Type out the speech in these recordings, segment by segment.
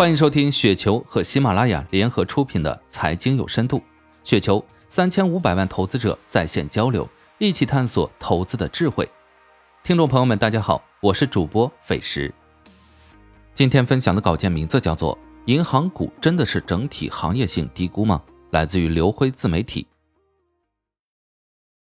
欢迎收听雪球和喜马拉雅联合出品的《财经有深度》，雪球三千五百万投资者在线交流，一起探索投资的智慧。听众朋友们，大家好，我是主播斐石。今天分享的稿件名字叫做《银行股真的是整体行业性低估吗？》来自于刘辉自媒体。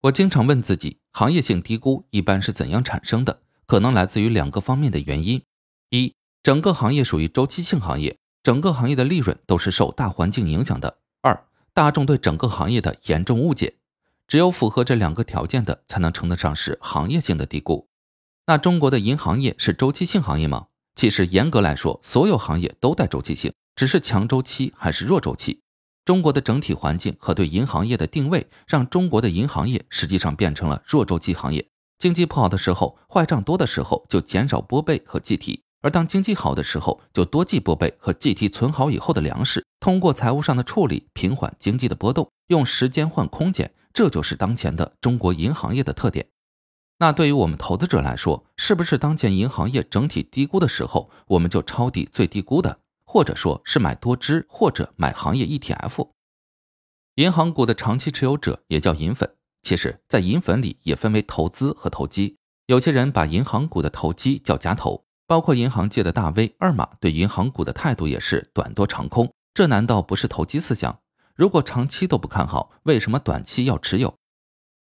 我经常问自己，行业性低估一般是怎样产生的？可能来自于两个方面的原因：一。整个行业属于周期性行业，整个行业的利润都是受大环境影响的。二，大众对整个行业的严重误解，只有符合这两个条件的，才能称得上是行业性的低估。那中国的银行业是周期性行业吗？其实严格来说，所有行业都带周期性，只是强周期还是弱周期。中国的整体环境和对银行业的定位，让中国的银行业实际上变成了弱周期行业。经济不好的时候，坏账多的时候，就减少拨备和计提。而当经济好的时候，就多记拨备和计提存好以后的粮食，通过财务上的处理平缓经济的波动，用时间换空间，这就是当前的中国银行业的特点。那对于我们投资者来说，是不是当前银行业整体低估的时候，我们就抄底最低估的，或者说是买多只或者买行业 ETF？银行股的长期持有者也叫银粉，其实，在银粉里也分为投资和投机，有些人把银行股的投机叫夹投。包括银行界的大 V 二马对银行股的态度也是短多长空，这难道不是投机思想？如果长期都不看好，为什么短期要持有？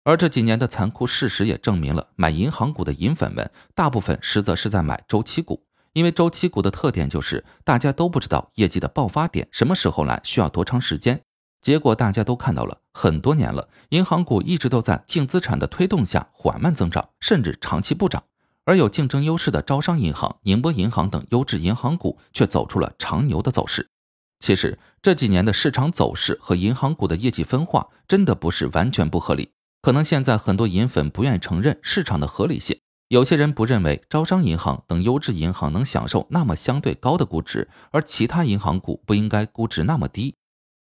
而这几年的残酷事实也证明了，买银行股的银粉们大部分实则是在买周期股，因为周期股的特点就是大家都不知道业绩的爆发点什么时候来，需要多长时间。结果大家都看到了，很多年了，银行股一直都在净资产的推动下缓慢增长，甚至长期不涨。而有竞争优势的招商银行、宁波银行等优质银行股却走出了长牛的走势。其实这几年的市场走势和银行股的业绩分化真的不是完全不合理。可能现在很多银粉不愿意承认市场的合理性。有些人不认为招商银行等优质银行能享受那么相对高的估值，而其他银行股不应该估值那么低。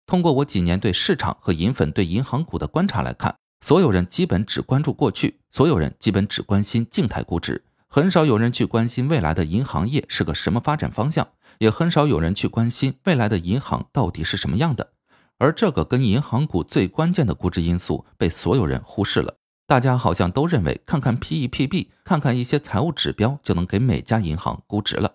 通过我几年对市场和银粉对银行股的观察来看。所有人基本只关注过去，所有人基本只关心静态估值，很少有人去关心未来的银行业是个什么发展方向，也很少有人去关心未来的银行到底是什么样的。而这个跟银行股最关键的估值因素被所有人忽视了。大家好像都认为，看看 P/E、P/B，看看一些财务指标，就能给每家银行估值了。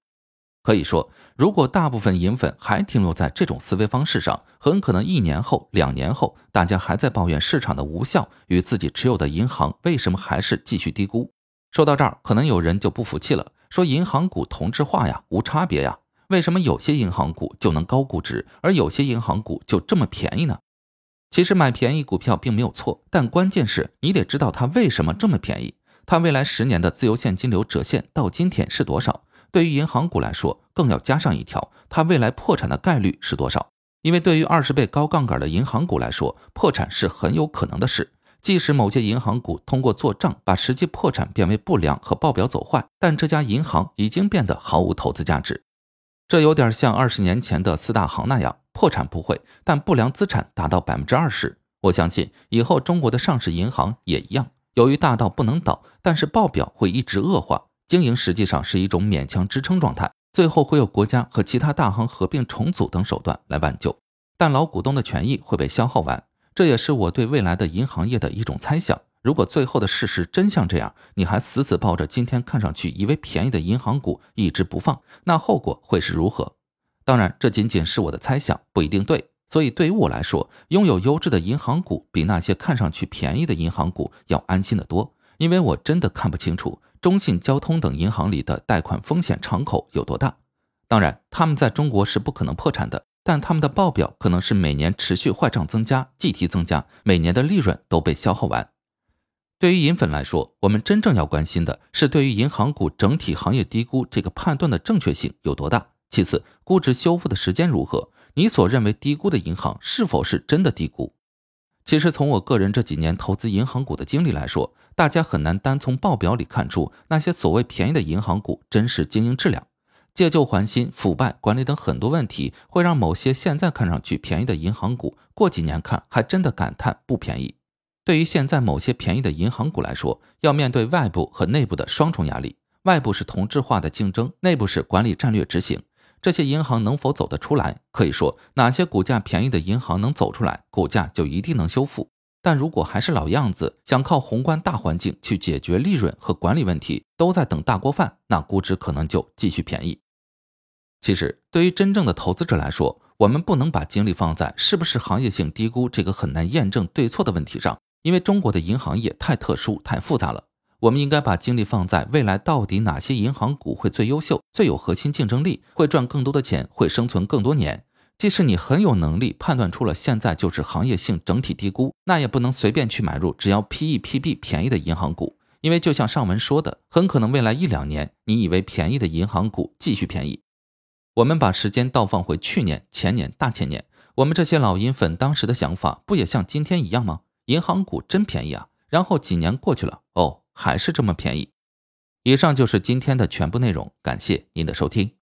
可以说，如果大部分银粉还停留在这种思维方式上，很可能一年后、两年后，大家还在抱怨市场的无效与自己持有的银行为什么还是继续低估。说到这儿，可能有人就不服气了，说银行股同质化呀，无差别呀，为什么有些银行股就能高估值，而有些银行股就这么便宜呢？其实买便宜股票并没有错，但关键是你得知道它为什么这么便宜，它未来十年的自由现金流折现到今天是多少？对于银行股来说，更要加上一条，它未来破产的概率是多少？因为对于二十倍高杠杆的银行股来说，破产是很有可能的事。即使某些银行股通过做账把实际破产变为不良和报表走坏，但这家银行已经变得毫无投资价值。这有点像二十年前的四大行那样，破产不会，但不良资产达到百分之二十。我相信以后中国的上市银行也一样，由于大到不能倒，但是报表会一直恶化。经营实际上是一种勉强支撑状态，最后会有国家和其他大行合并重组等手段来挽救，但老股东的权益会被消耗完。这也是我对未来的银行业的一种猜想。如果最后的事实真像这样，你还死死抱着今天看上去以为便宜的银行股一直不放，那后果会是如何？当然，这仅仅是我的猜想，不一定对。所以对于我来说，拥有优质的银行股比那些看上去便宜的银行股要安心的多，因为我真的看不清楚。中信、交通等银行里的贷款风险敞口有多大？当然，他们在中国是不可能破产的，但他们的报表可能是每年持续坏账增加、计提增加，每年的利润都被消耗完。对于银粉来说，我们真正要关心的是，对于银行股整体行业低估这个判断的正确性有多大？其次，估值修复的时间如何？你所认为低估的银行是否是真的低估？其实从我个人这几年投资银行股的经历来说，大家很难单从报表里看出那些所谓便宜的银行股真实经营质量。借旧还新、腐败管理等很多问题，会让某些现在看上去便宜的银行股，过几年看还真的感叹不便宜。对于现在某些便宜的银行股来说，要面对外部和内部的双重压力：外部是同质化的竞争，内部是管理战略执行。这些银行能否走得出来？可以说，哪些股价便宜的银行能走出来，股价就一定能修复。但如果还是老样子，想靠宏观大环境去解决利润和管理问题，都在等大锅饭，那估值可能就继续便宜。其实，对于真正的投资者来说，我们不能把精力放在是不是行业性低估这个很难验证对错的问题上，因为中国的银行业太特殊、太复杂了。我们应该把精力放在未来到底哪些银行股会最优秀、最有核心竞争力，会赚更多的钱，会生存更多年。即使你很有能力判断出了现在就是行业性整体低估，那也不能随便去买入只要 P E P B 便宜的银行股，因为就像上文说的，很可能未来一两年你以为便宜的银行股继续便宜。我们把时间倒放回去年、前年、大前年，我们这些老银粉当时的想法不也像今天一样吗？银行股真便宜啊！然后几年过去了，哦，还是这么便宜。以上就是今天的全部内容，感谢您的收听。